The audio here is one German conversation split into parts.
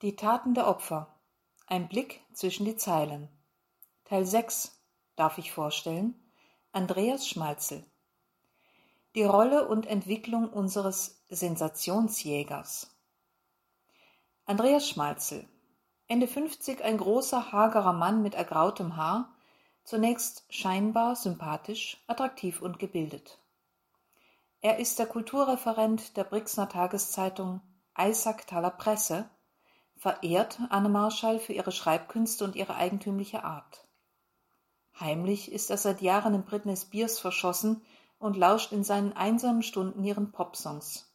Die Taten der Opfer. Ein Blick zwischen die Zeilen. Teil 6 darf ich vorstellen. Andreas Schmalzel. Die Rolle und Entwicklung unseres Sensationsjägers. Andreas Schmalzel. Ende 50 ein großer, hagerer Mann mit ergrautem Haar, zunächst scheinbar sympathisch, attraktiv und gebildet. Er ist der Kulturreferent der Brixner Tageszeitung Eisacktaler Presse verehrt Anne Marschall für ihre Schreibkünste und ihre eigentümliche Art. Heimlich ist er seit Jahren in Britney Spears verschossen und lauscht in seinen einsamen Stunden ihren Popsongs.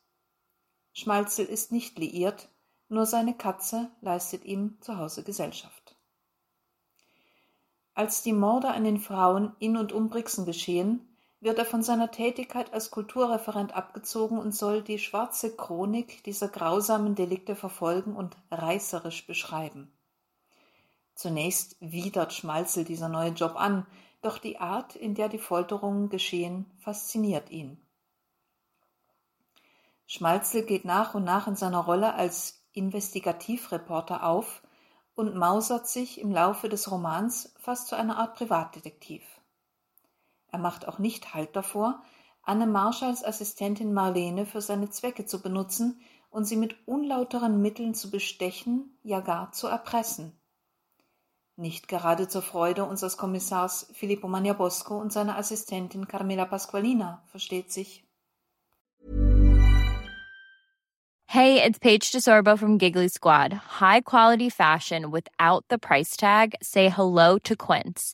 Schmalzel ist nicht liiert, nur seine Katze leistet ihm zu Hause Gesellschaft. Als die Morde an den Frauen in und um Brixen geschehen, wird er von seiner Tätigkeit als Kulturreferent abgezogen und soll die schwarze Chronik dieser grausamen Delikte verfolgen und reißerisch beschreiben. Zunächst widert Schmalzel dieser neue Job an, doch die Art, in der die Folterungen geschehen, fasziniert ihn. Schmalzel geht nach und nach in seiner Rolle als Investigativreporter auf und mausert sich im Laufe des Romans fast zu einer Art Privatdetektiv. Er macht auch nicht Halt davor, Anne Marschalls Assistentin Marlene für seine Zwecke zu benutzen und sie mit unlauteren Mitteln zu bestechen, ja gar zu erpressen. Nicht gerade zur Freude unseres Kommissars Filippo Magnabosco und seiner Assistentin Carmela Pasqualina, versteht sich. Hey, it's Paige DeSorbo from Giggly Squad. High quality fashion without the price tag. Say hello to Quince.